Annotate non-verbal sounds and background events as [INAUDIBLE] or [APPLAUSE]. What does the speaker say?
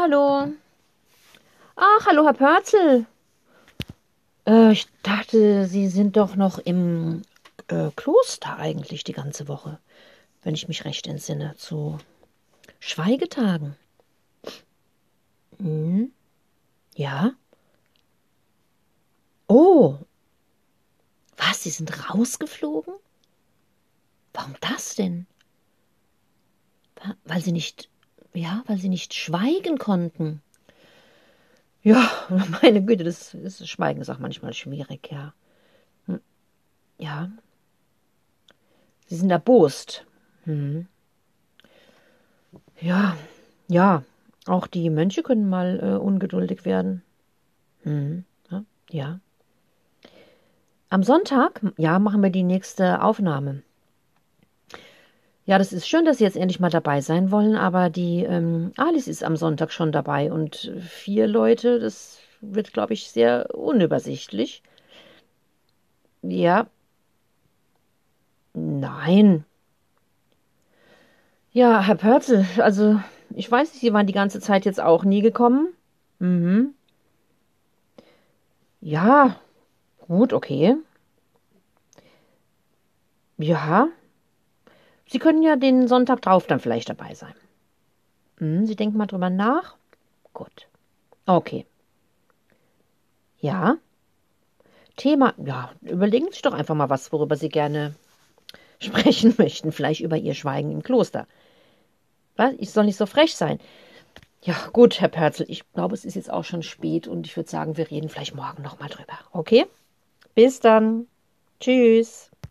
Hallo. Ach, hallo, Herr Pörzel. Äh, ich dachte, Sie sind doch noch im äh, Kloster eigentlich die ganze Woche, wenn ich mich recht entsinne, zu Schweigetagen. Hm? Ja? Oh. Was, Sie sind rausgeflogen? Warum das denn? Weil Sie nicht, ja, weil Sie nicht schweigen konnten. Ja, [LAUGHS] meine Güte, das, das Schweigen ist auch manchmal schwierig, ja. Hm. Ja. Sie sind erbost. Hm. Ja, ja. Auch die Mönche können mal äh, ungeduldig werden. Hm. Ja, ja. Am Sonntag, ja, machen wir die nächste Aufnahme. Ja, das ist schön, dass Sie jetzt endlich mal dabei sein wollen, aber die ähm, Alice ist am Sonntag schon dabei und vier Leute, das wird, glaube ich, sehr unübersichtlich. Ja. Nein. Ja, Herr Pörzel, also ich weiß nicht, Sie waren die ganze Zeit jetzt auch nie gekommen. Mhm. Ja, gut, okay. Ja. Sie können ja den Sonntag drauf dann vielleicht dabei sein. Hm, Sie denken mal drüber nach? Gut. Okay. Ja. Thema, ja, überlegen Sie sich doch einfach mal was, worüber Sie gerne [LAUGHS] sprechen möchten. Vielleicht über Ihr Schweigen im Kloster. Was? Ich soll nicht so frech sein. Ja, gut, Herr Perzel, ich glaube, es ist jetzt auch schon spät und ich würde sagen, wir reden vielleicht morgen nochmal drüber. Okay? Bis dann. Tschüss.